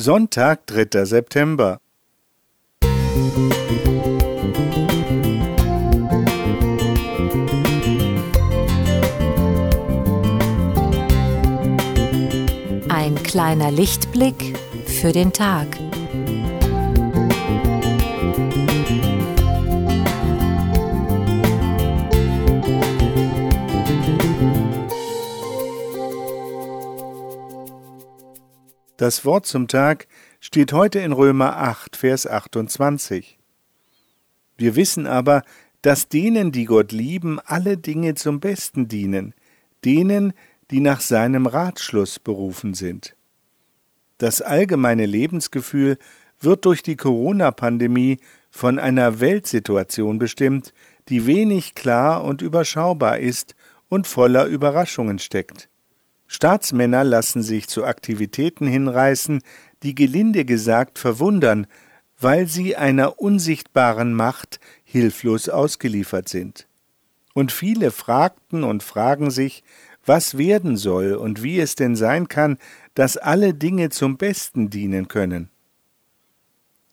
Sonntag, 3. September. Ein kleiner Lichtblick für den Tag. Das Wort zum Tag steht heute in Römer 8, Vers 28. Wir wissen aber, dass denen, die Gott lieben, alle Dinge zum Besten dienen, denen, die nach seinem Ratschluss berufen sind. Das allgemeine Lebensgefühl wird durch die Corona-Pandemie von einer Weltsituation bestimmt, die wenig klar und überschaubar ist und voller Überraschungen steckt. Staatsmänner lassen sich zu Aktivitäten hinreißen, die gelinde gesagt verwundern, weil sie einer unsichtbaren Macht hilflos ausgeliefert sind. Und viele fragten und fragen sich, was werden soll und wie es denn sein kann, dass alle Dinge zum Besten dienen können.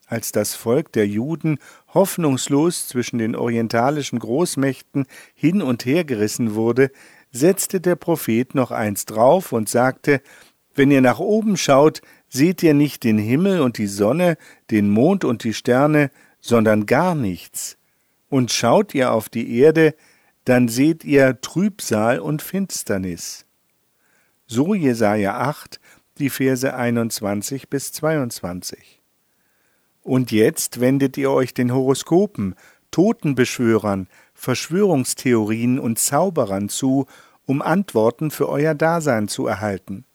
Als das Volk der Juden hoffnungslos zwischen den orientalischen Großmächten hin und her gerissen wurde, setzte der Prophet noch eins drauf und sagte, wenn ihr nach oben schaut, seht ihr nicht den Himmel und die Sonne, den Mond und die Sterne, sondern gar nichts. Und schaut ihr auf die Erde, dann seht ihr Trübsal und Finsternis. So Jesaja 8, die Verse 21 bis 22. Und jetzt wendet ihr euch den Horoskopen, Totenbeschwörern, Verschwörungstheorien und Zauberern zu, um Antworten für euer Dasein zu erhalten.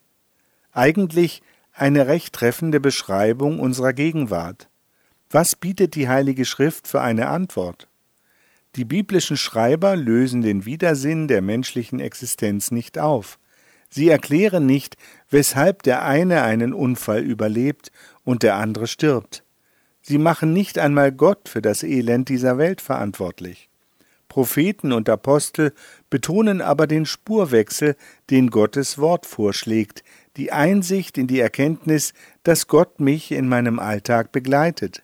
Eigentlich eine recht treffende Beschreibung unserer Gegenwart. Was bietet die Heilige Schrift für eine Antwort? Die biblischen Schreiber lösen den Widersinn der menschlichen Existenz nicht auf. Sie erklären nicht, weshalb der eine einen Unfall überlebt und der andere stirbt. Sie machen nicht einmal Gott für das Elend dieser Welt verantwortlich. Propheten und Apostel betonen aber den Spurwechsel, den Gottes Wort vorschlägt, die Einsicht in die Erkenntnis, dass Gott mich in meinem Alltag begleitet,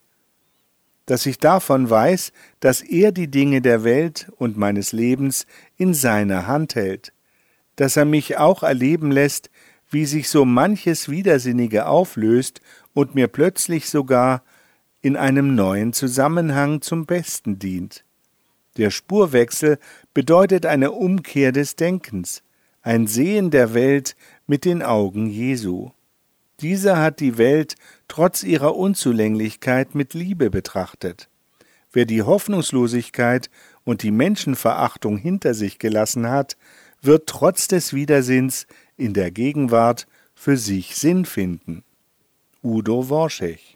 dass ich davon weiß, dass er die Dinge der Welt und meines Lebens in seiner Hand hält, dass er mich auch erleben lässt, wie sich so manches Widersinnige auflöst und mir plötzlich sogar in einem neuen Zusammenhang zum Besten dient. Der Spurwechsel bedeutet eine Umkehr des Denkens, ein Sehen der Welt mit den Augen Jesu. Dieser hat die Welt trotz ihrer Unzulänglichkeit mit Liebe betrachtet. Wer die Hoffnungslosigkeit und die Menschenverachtung hinter sich gelassen hat, wird trotz des Widersinns in der Gegenwart für sich Sinn finden. Udo Worschech